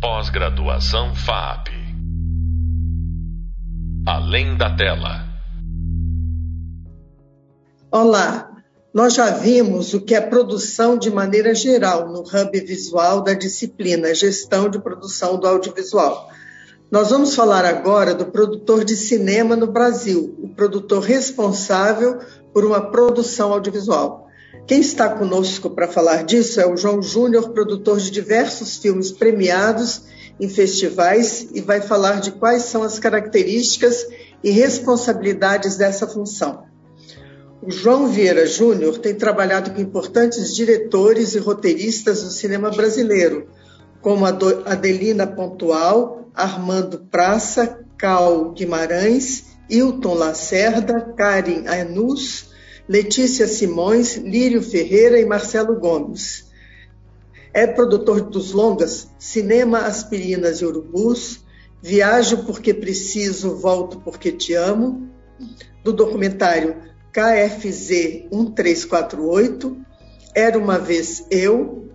Pós-graduação FAP. Além da tela. Olá, nós já vimos o que é produção de maneira geral no hub visual da disciplina Gestão de Produção do Audiovisual. Nós vamos falar agora do produtor de cinema no Brasil, o produtor responsável por uma produção audiovisual. Quem está conosco para falar disso é o João Júnior, produtor de diversos filmes premiados em festivais, e vai falar de quais são as características e responsabilidades dessa função. O João Vieira Júnior tem trabalhado com importantes diretores e roteiristas do cinema brasileiro, como Adelina Pontual, Armando Praça, Cal Guimarães, Hilton Lacerda, Karen Anus, Letícia Simões, Lírio Ferreira e Marcelo Gomes. É produtor dos longas Cinema, Aspirinas e Urubus, Viajo porque preciso, volto porque te amo, do documentário KFZ 1348, Era uma vez eu,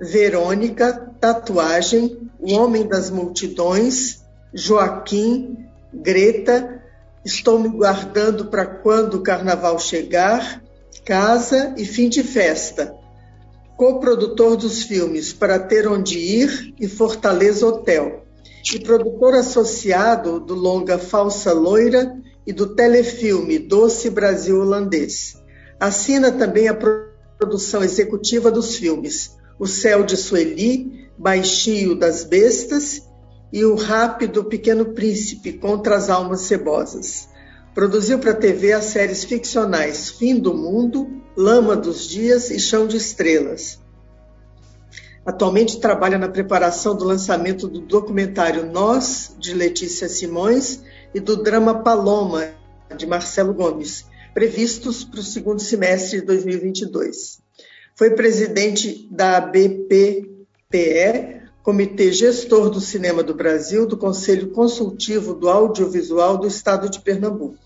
Verônica, Tatuagem, O Homem das Multidões, Joaquim, Greta, Estou me guardando para quando o carnaval chegar, Casa e Fim de Festa. Co-produtor dos filmes Para Ter Onde Ir e Fortaleza Hotel. E produtor associado do longa Falsa Loira e do telefilme Doce Brasil Holandês. Assina também a produção executiva dos filmes O Céu de Sueli, Baixinho das Bestas e O Rápido Pequeno Príncipe contra as Almas Cebosas. Produziu para a TV as séries ficcionais Fim do Mundo, Lama dos Dias e Chão de Estrelas. Atualmente trabalha na preparação do lançamento do documentário Nós, de Letícia Simões, e do drama Paloma, de Marcelo Gomes, previstos para o segundo semestre de 2022. Foi presidente da BPPE, Comitê Gestor do Cinema do Brasil, do Conselho Consultivo do Audiovisual do Estado de Pernambuco.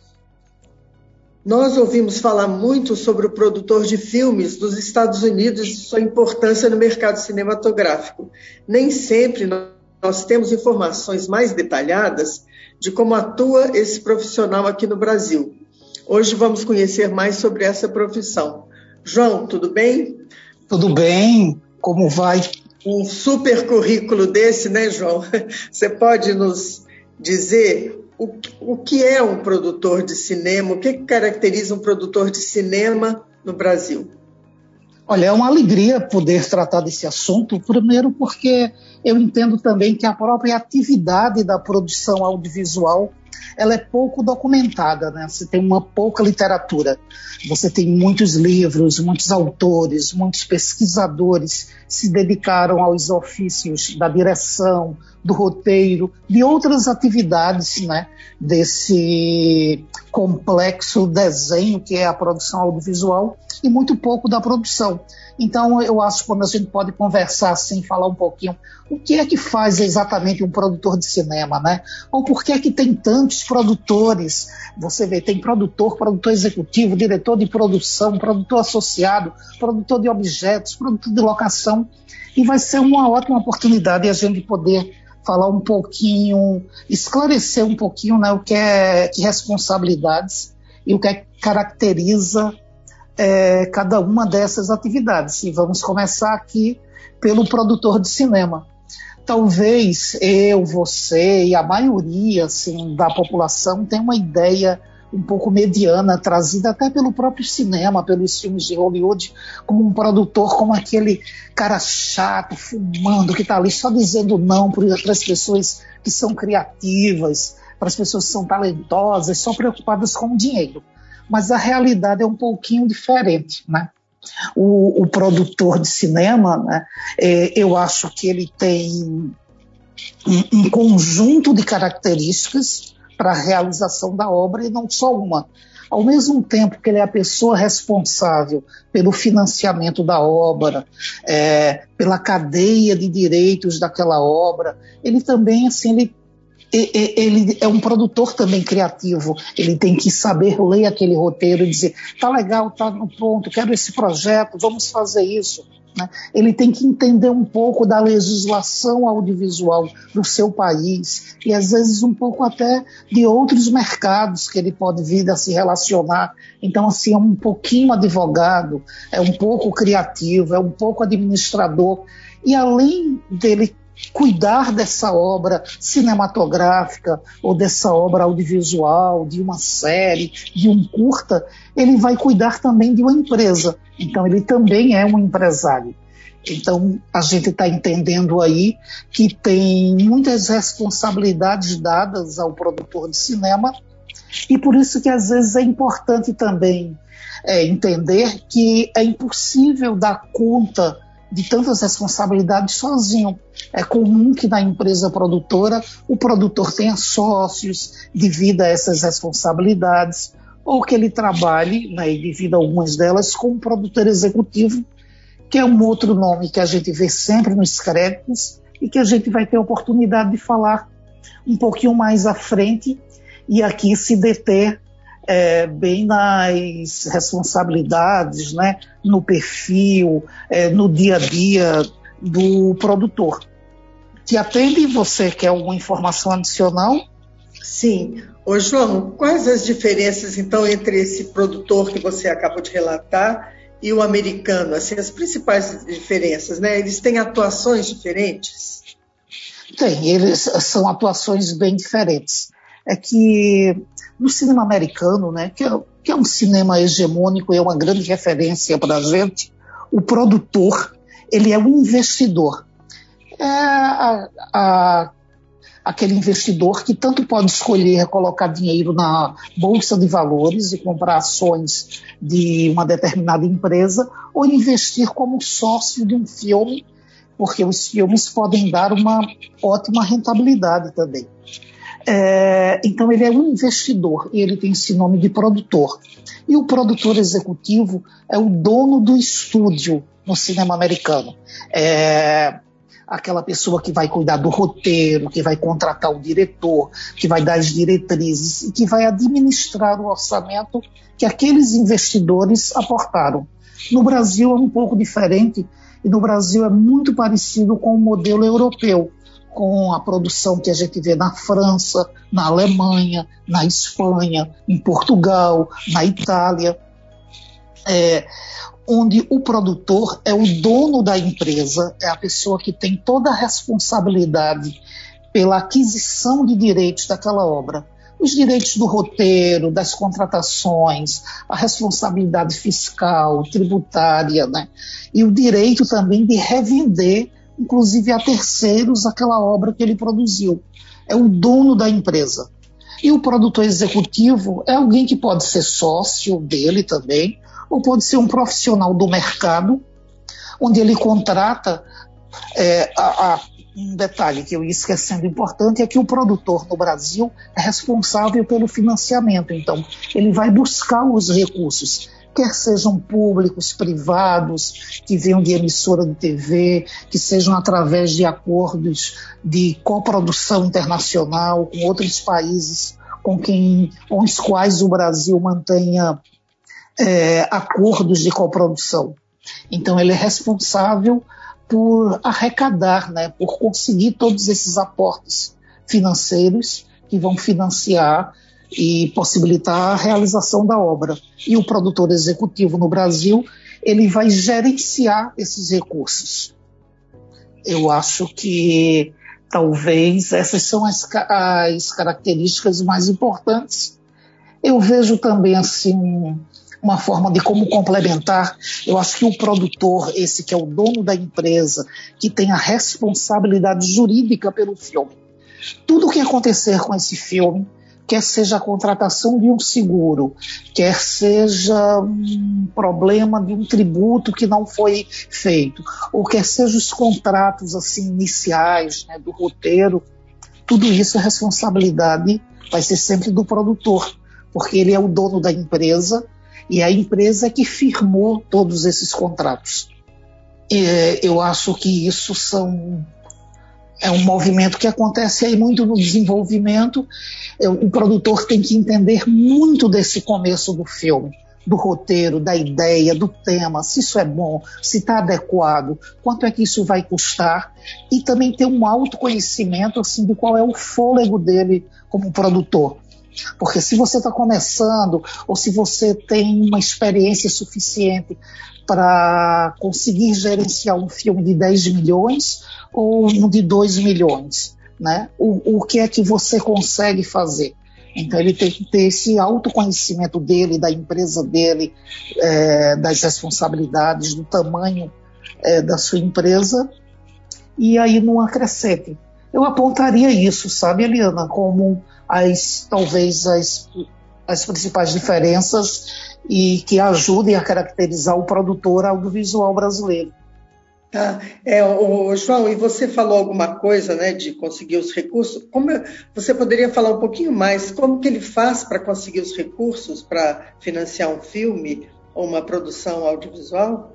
Nós ouvimos falar muito sobre o produtor de filmes dos Estados Unidos e sua importância no mercado cinematográfico. Nem sempre nós temos informações mais detalhadas de como atua esse profissional aqui no Brasil. Hoje vamos conhecer mais sobre essa profissão. João, tudo bem? Tudo bem, como vai? Um super currículo desse, né, João? Você pode nos dizer o, o que é um produtor de cinema? O que caracteriza um produtor de cinema no Brasil? Olha, é uma alegria poder tratar desse assunto, primeiro porque eu entendo também que a própria atividade da produção audiovisual ela é pouco documentada, né? Você tem uma pouca literatura. Você tem muitos livros, muitos autores, muitos pesquisadores se dedicaram aos ofícios da direção, do roteiro, de outras atividades, né? Desse complexo desenho que é a produção audiovisual e muito pouco da produção. Então, eu acho que quando a gente pode conversar assim, falar um pouquinho, o que é que faz exatamente um produtor de cinema, né? Ou por que é que tem tantos produtores? Você vê, tem produtor, produtor executivo, diretor de produção, produtor associado, produtor de objetos, produtor de locação. E vai ser uma ótima oportunidade a gente poder falar um pouquinho, esclarecer um pouquinho né, o que é que responsabilidades e o que é caracteriza é, cada uma dessas atividades. E vamos começar aqui pelo produtor de cinema. Talvez eu, você e a maioria assim, da população tenha uma ideia um pouco mediana, trazida até pelo próprio cinema, pelos filmes de Hollywood, como um produtor, como aquele cara chato, fumando, que está ali só dizendo não para as pessoas que são criativas, para as pessoas que são talentosas, só preocupadas com o dinheiro mas a realidade é um pouquinho diferente, né? O, o produtor de cinema, né, é, eu acho que ele tem um, um conjunto de características para a realização da obra e não só uma. Ao mesmo tempo que ele é a pessoa responsável pelo financiamento da obra, é, pela cadeia de direitos daquela obra, ele também assim ele ele é um produtor também criativo. Ele tem que saber ler aquele roteiro e dizer: tá legal, tá no ponto, quero esse projeto, vamos fazer isso. Né? Ele tem que entender um pouco da legislação audiovisual do seu país e às vezes um pouco até de outros mercados que ele pode vir a se relacionar. Então, assim, é um pouquinho advogado, é um pouco criativo, é um pouco administrador. E além dele cuidar dessa obra cinematográfica ou dessa obra audiovisual, de uma série, de um curta, ele vai cuidar também de uma empresa. Então, ele também é um empresário. Então, a gente está entendendo aí que tem muitas responsabilidades dadas ao produtor de cinema, e por isso que às vezes é importante também é, entender que é impossível dar conta de tantas responsabilidades sozinho. É comum que na empresa produtora o produtor tenha sócios devido a essas responsabilidades, ou que ele trabalhe, né, e algumas delas, como produtor executivo, que é um outro nome que a gente vê sempre nos créditos e que a gente vai ter a oportunidade de falar um pouquinho mais à frente e aqui se deter é, bem nas responsabilidades, né, no perfil, é, no dia a dia do produtor. Te atende você quer alguma informação adicional? Sim. Ô João, quais as diferenças então entre esse produtor que você acabou de relatar e o americano? Assim, as principais diferenças, né? Eles têm atuações diferentes? Tem, eles são atuações bem diferentes. É que no cinema americano, né, que é, que é um cinema hegemônico e é uma grande referência para a gente, o produtor ele é um investidor. É a, a, aquele investidor que tanto pode escolher colocar dinheiro na bolsa de valores e comprar ações de uma determinada empresa, ou investir como sócio de um filme, porque os filmes podem dar uma ótima rentabilidade também. É, então ele é um investidor ele tem esse nome de produtor. E o produtor executivo é o dono do estúdio no cinema americano. É aquela pessoa que vai cuidar do roteiro, que vai contratar o diretor, que vai dar as diretrizes e que vai administrar o orçamento que aqueles investidores aportaram. No Brasil é um pouco diferente e no Brasil é muito parecido com o modelo europeu, com a produção que a gente vê na França, na Alemanha, na Espanha, em Portugal, na Itália, é, onde o produtor é o dono da empresa, é a pessoa que tem toda a responsabilidade pela aquisição de direitos daquela obra. Os direitos do roteiro, das contratações, a responsabilidade fiscal, tributária, né? e o direito também de revender inclusive a terceiros, aquela obra que ele produziu. É o dono da empresa. E o produtor executivo é alguém que pode ser sócio dele também, ou pode ser um profissional do mercado, onde ele contrata. É, a, a, um detalhe que eu ia esquecendo importante é que o produtor no Brasil é responsável pelo financiamento, então ele vai buscar os recursos quer sejam públicos, privados, que venham de emissora de TV, que sejam através de acordos de coprodução internacional com outros países com quem, com os quais o Brasil mantenha é, acordos de coprodução. Então ele é responsável por arrecadar, né, por conseguir todos esses aportes financeiros que vão financiar e possibilitar a realização da obra. E o produtor executivo no Brasil, ele vai gerenciar esses recursos. Eu acho que talvez essas são as, as características mais importantes. Eu vejo também assim uma forma de como complementar. Eu acho que o produtor, esse que é o dono da empresa, que tem a responsabilidade jurídica pelo filme. Tudo o que acontecer com esse filme quer seja a contratação de um seguro, quer seja um problema de um tributo que não foi feito, ou quer seja os contratos assim iniciais né, do roteiro, tudo isso é responsabilidade vai ser sempre do produtor, porque ele é o dono da empresa e a empresa é que firmou todos esses contratos. E, eu acho que isso são é um movimento que acontece aí muito no desenvolvimento. O produtor tem que entender muito desse começo do filme, do roteiro, da ideia, do tema, se isso é bom, se está adequado, quanto é que isso vai custar, e também ter um autoconhecimento assim, de qual é o fôlego dele como produtor. Porque se você está começando, ou se você tem uma experiência suficiente para conseguir gerenciar um filme de 10 milhões ou um de 2 milhões, né? O, o que é que você consegue fazer? Então ele tem que ter esse autoconhecimento dele, da empresa dele, é, das responsabilidades, do tamanho é, da sua empresa, e aí não acrescente. Eu apontaria isso, sabe, Eliana, como as talvez as, as principais diferenças e que ajudem a caracterizar o produtor audiovisual brasileiro. Tá. É, o, João, e você falou alguma coisa né, de conseguir os recursos. Como você poderia falar um pouquinho mais como que ele faz para conseguir os recursos para financiar um filme ou uma produção audiovisual?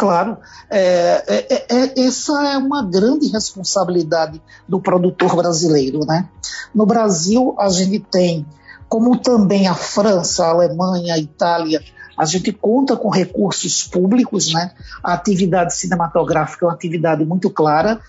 Claro, é, é, é, é, essa é uma grande responsabilidade do produtor brasileiro. Né? No Brasil, a gente tem, como também a França, a Alemanha, a Itália, a gente conta com recursos públicos, né? A atividade cinematográfica é uma atividade muito clara,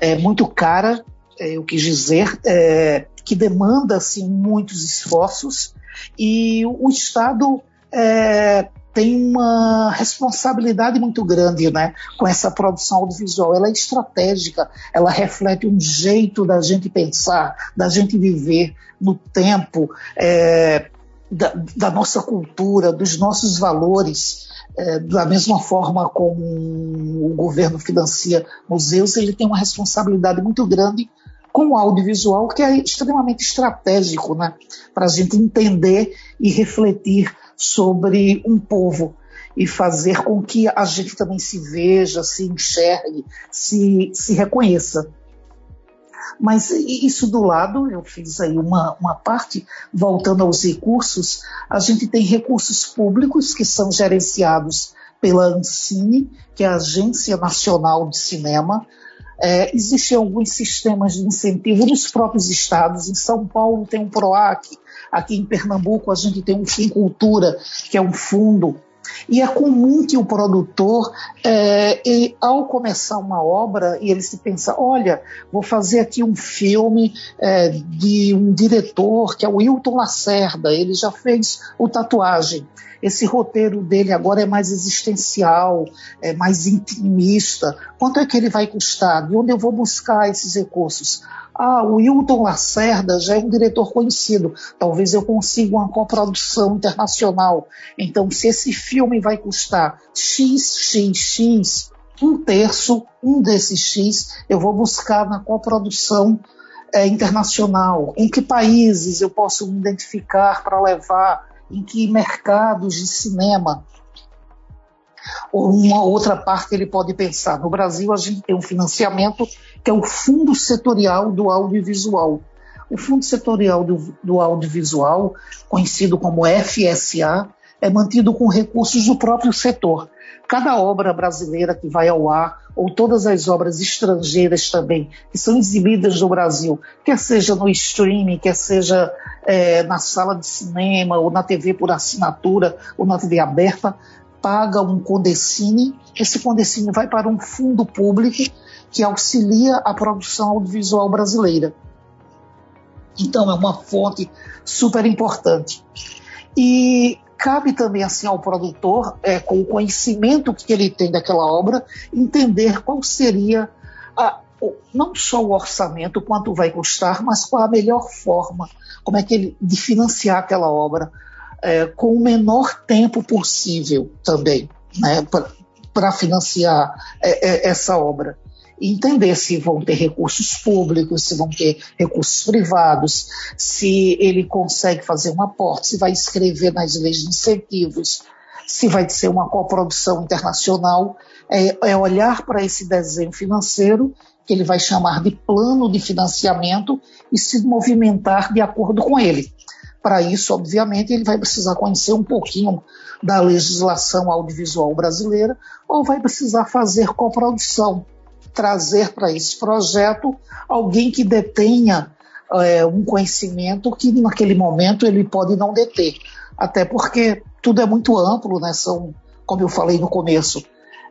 é, muito cara, é, eu quis dizer, é, que demanda assim, muitos esforços e o Estado é, tem uma responsabilidade muito grande né, com essa produção audiovisual. Ela é estratégica, ela reflete um jeito da gente pensar, da gente viver no tempo. É, da, da nossa cultura, dos nossos valores, é, da mesma forma como o governo financia museus, ele tem uma responsabilidade muito grande com o audiovisual, que é extremamente estratégico né, para a gente entender e refletir sobre um povo e fazer com que a gente também se veja, se enxergue, se, se reconheça. Mas isso do lado, eu fiz aí uma, uma parte, voltando aos recursos, a gente tem recursos públicos que são gerenciados pela Ancine, que é a Agência Nacional de Cinema. É, existem alguns sistemas de incentivo nos próprios estados. Em São Paulo tem um PROAC, aqui em Pernambuco a gente tem um Cultura, que é um fundo e é comum que o produtor, é, ao começar uma obra, ele se pensa: olha, vou fazer aqui um filme é, de um diretor que é o Wilton Lacerda, ele já fez o Tatuagem. Esse roteiro dele agora é mais existencial, é mais intimista. Quanto é que ele vai custar? De onde eu vou buscar esses recursos? Ah, o Hilton Lacerda já é um diretor conhecido, talvez eu consiga uma coprodução internacional. Então, se esse filme vai custar XXX, um terço, um desses X, eu vou buscar na coprodução é, internacional. Em que países eu posso me identificar para levar? Em que mercados de cinema? Ou uma outra parte ele pode pensar. No Brasil, a gente tem um financiamento que é o Fundo Setorial do Audiovisual. O Fundo Setorial do, do Audiovisual, conhecido como FSA, é mantido com recursos do próprio setor. Cada obra brasileira que vai ao ar, ou todas as obras estrangeiras também, que são exibidas no Brasil, quer seja no streaming, quer seja é, na sala de cinema, ou na TV por assinatura, ou na TV aberta, paga um condecine, esse condecine vai para um fundo público que auxilia a produção audiovisual brasileira. Então é uma fonte super importante. E cabe também assim ao produtor, é, com o conhecimento que ele tem daquela obra, entender qual seria a, não só o orçamento, quanto vai custar, mas qual a melhor forma, como é que ele de financiar aquela obra, é, com o menor tempo possível também, né, para financiar é, é, essa obra. Entender se vão ter recursos públicos, se vão ter recursos privados, se ele consegue fazer um aporte, se vai escrever nas leis de incentivos, se vai ser uma coprodução internacional. É, é olhar para esse desenho financeiro, que ele vai chamar de plano de financiamento, e se movimentar de acordo com ele. Para isso, obviamente, ele vai precisar conhecer um pouquinho da legislação audiovisual brasileira ou vai precisar fazer coprodução, trazer para esse projeto alguém que detenha é, um conhecimento que naquele momento ele pode não deter. até porque tudo é muito amplo, né? São, como eu falei no começo,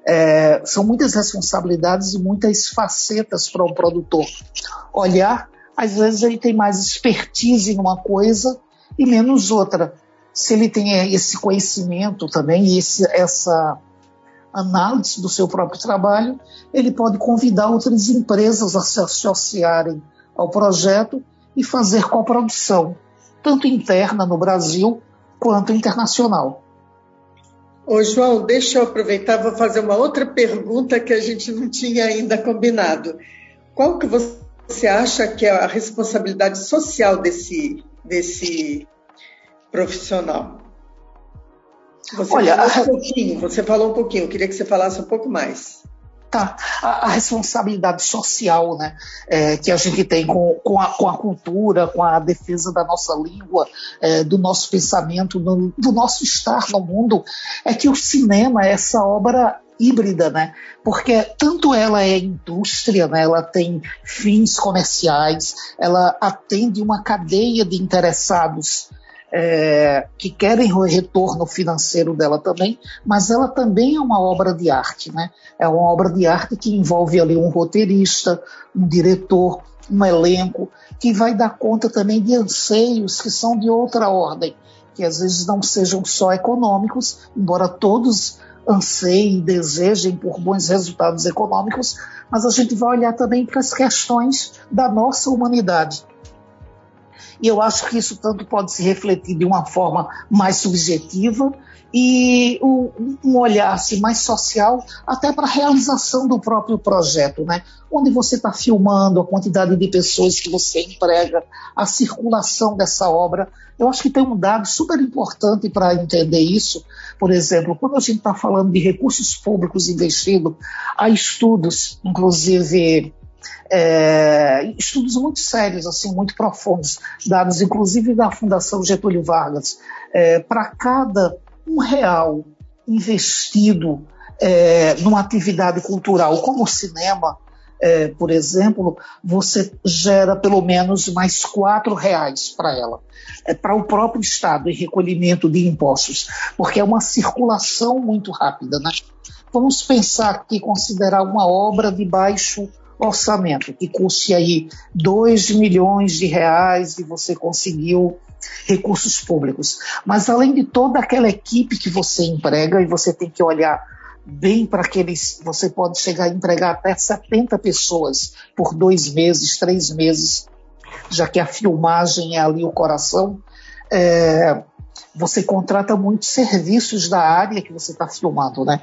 é, são muitas responsabilidades e muitas facetas para um produtor. Olhar, às vezes ele tem mais expertise em uma coisa e menos outra. Se ele tem esse conhecimento também e esse, essa análise do seu próprio trabalho, ele pode convidar outras empresas a se associarem ao projeto e fazer coprodução, tanto interna no Brasil quanto internacional. Ô, João, deixa eu aproveitar, vou fazer uma outra pergunta que a gente não tinha ainda combinado. Qual que você acha que é a responsabilidade social desse, desse profissional? Você Olha, falou um pouquinho, você falou um pouquinho, eu queria que você falasse um pouco mais. Tá, a, a responsabilidade social né, é, que a gente tem com, com, a, com a cultura, com a defesa da nossa língua, é, do nosso pensamento, do, do nosso estar no mundo, é que o cinema é essa obra híbrida, né? Porque tanto ela é indústria, né? Ela tem fins comerciais, ela atende uma cadeia de interessados é, que querem o retorno financeiro dela também, mas ela também é uma obra de arte, né? É uma obra de arte que envolve ali um roteirista, um diretor, um elenco, que vai dar conta também de anseios que são de outra ordem, que às vezes não sejam só econômicos, embora todos anseiem e desejem por bons resultados econômicos, mas a gente vai olhar também para as questões da nossa humanidade e eu acho que isso tanto pode se refletir de uma forma mais subjetiva e um olhar assim, mais social até para a realização do próprio projeto, né? Onde você está filmando, a quantidade de pessoas que você emprega, a circulação dessa obra. Eu acho que tem um dado super importante para entender isso. Por exemplo, quando a gente está falando de recursos públicos investidos, há estudos, inclusive é, estudos muito sérios, assim, muito profundos, dados inclusive da Fundação Getúlio Vargas. É, Para cada um real investido é, numa atividade cultural como o cinema, é, por exemplo, você gera pelo menos mais quatro reais para ela, é, para o próprio Estado em recolhimento de impostos, porque é uma circulação muito rápida. Né? Vamos pensar que considerar uma obra de baixo orçamento, que custe aí 2 milhões de reais e você conseguiu recursos públicos. Mas além de toda aquela equipe que você emprega, e você tem que olhar bem para aqueles. Você pode chegar a empregar até 70 pessoas por dois meses, três meses, já que a filmagem é ali o coração. É, você contrata muitos serviços da área que você está filmando, né?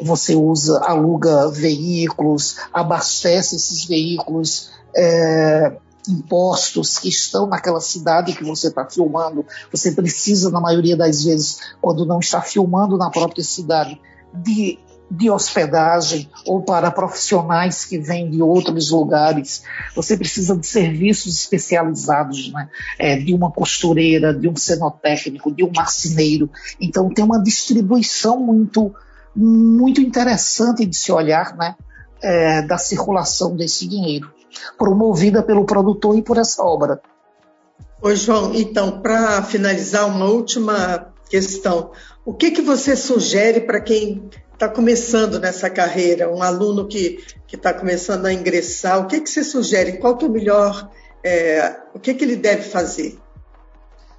Você usa, aluga veículos, abastece esses veículos, é, impostos que estão naquela cidade que você está filmando. Você precisa, na maioria das vezes, quando não está filmando na própria cidade, de, de hospedagem ou para profissionais que vêm de outros lugares. Você precisa de serviços especializados, né? É, de uma costureira, de um cenotécnico, de um marceneiro. Então, tem uma distribuição muito muito interessante de se olhar né, é, da circulação desse dinheiro, promovida pelo produtor e por essa obra. Oi, João, então, para finalizar, uma última questão. O que, que você sugere para quem está começando nessa carreira, um aluno que está começando a ingressar, o que, que você sugere? Qual que é o melhor, é, o que, que ele deve fazer?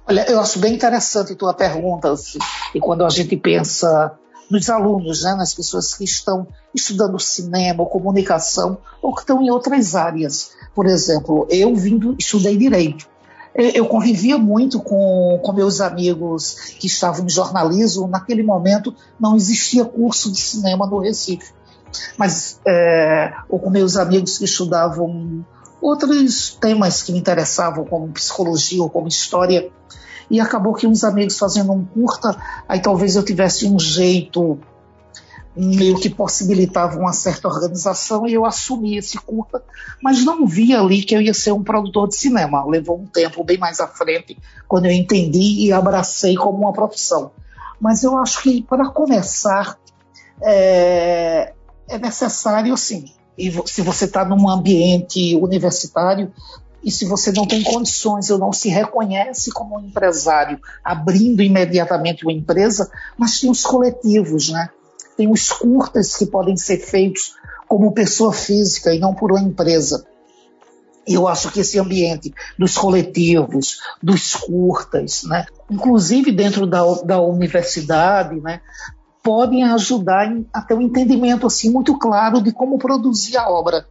Olha, eu acho bem interessante a tua pergunta, assim, e quando a gente pensa nos alunos, né, nas pessoas que estão estudando cinema ou comunicação ou que estão em outras áreas. Por exemplo, eu vindo, estudei direito. Eu convivia muito com, com meus amigos que estavam em jornalismo. Naquele momento não existia curso de cinema no Recife. Mas, é, ou com meus amigos que estudavam outros temas que me interessavam, como psicologia ou como história e acabou que uns amigos fazendo um curta, aí talvez eu tivesse um jeito meio que possibilitava uma certa organização e eu assumi esse curta, mas não vi ali que eu ia ser um produtor de cinema. Levou um tempo bem mais à frente, quando eu entendi e abracei como uma profissão. Mas eu acho que para começar é, é necessário, sim, e se você está num ambiente universitário, e se você não tem condições ou não se reconhece como um empresário abrindo imediatamente uma empresa, mas tem os coletivos, né? Tem os curtas que podem ser feitos como pessoa física e não por uma empresa. Eu acho que esse ambiente dos coletivos, dos curtas, né, inclusive dentro da, da universidade, né, podem ajudar a ter um entendimento assim muito claro de como produzir a obra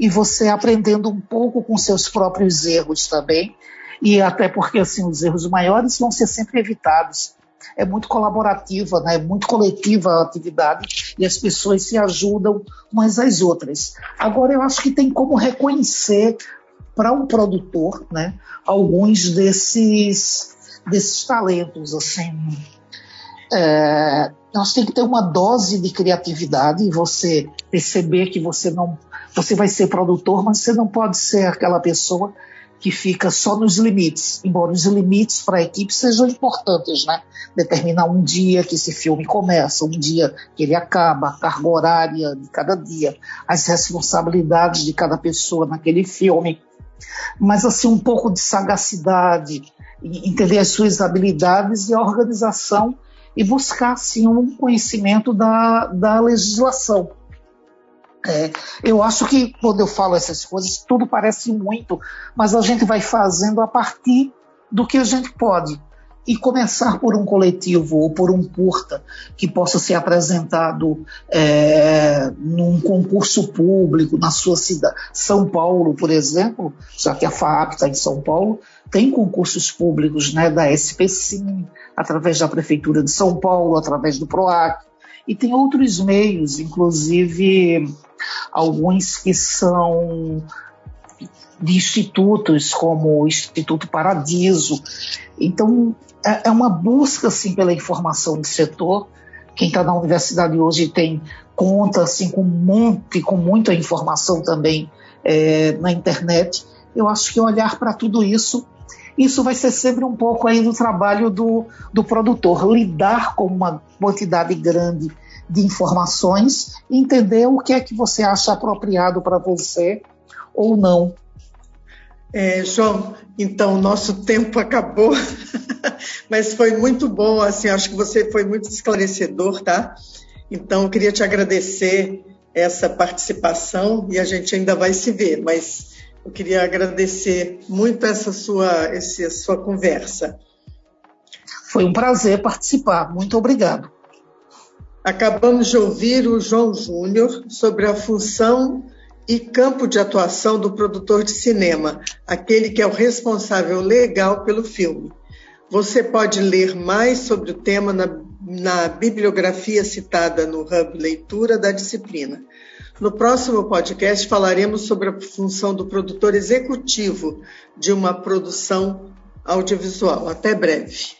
e você aprendendo um pouco com seus próprios erros também, e até porque assim os erros maiores vão ser sempre evitados. É muito colaborativa, né? é muito coletiva a atividade e as pessoas se ajudam umas às outras. Agora, eu acho que tem como reconhecer para um produtor né, alguns desses, desses talentos. Assim. É, nós tem que ter uma dose de criatividade e você perceber que você não você vai ser produtor, mas você não pode ser aquela pessoa que fica só nos limites, embora os limites para a equipe sejam importantes, né? Determinar um dia que esse filme começa, um dia que ele acaba, a carga horária de cada dia, as responsabilidades de cada pessoa naquele filme. Mas, assim, um pouco de sagacidade, entender as suas habilidades e a organização e buscar, assim, um conhecimento da, da legislação é, eu acho que quando eu falo essas coisas, tudo parece muito, mas a gente vai fazendo a partir do que a gente pode. E começar por um coletivo ou por um curta que possa ser apresentado é, num concurso público na sua cidade. São Paulo, por exemplo, já que a FAP está em São Paulo, tem concursos públicos né, da SPCIM, através da Prefeitura de São Paulo, através do PROAC, e tem outros meios, inclusive alguns que são de institutos, como o Instituto Paradiso. Então, é, é uma busca assim, pela informação de setor. Quem está na universidade hoje tem conta assim, com, monte, com muita informação também é, na internet. Eu acho que olhar para tudo isso, isso vai ser sempre um pouco aí do trabalho do, do produtor, lidar com uma quantidade grande de informações e entender o que é que você acha apropriado para você ou não. É, João, então nosso tempo acabou, mas foi muito bom, assim, acho que você foi muito esclarecedor, tá? Então, eu queria te agradecer essa participação e a gente ainda vai se ver, mas eu queria agradecer muito essa sua, essa sua conversa. Foi um prazer participar, muito obrigado. Acabamos de ouvir o João Júnior sobre a função e campo de atuação do produtor de cinema, aquele que é o responsável legal pelo filme. Você pode ler mais sobre o tema na, na bibliografia citada no Hub Leitura da disciplina. No próximo podcast falaremos sobre a função do produtor executivo de uma produção audiovisual. Até breve.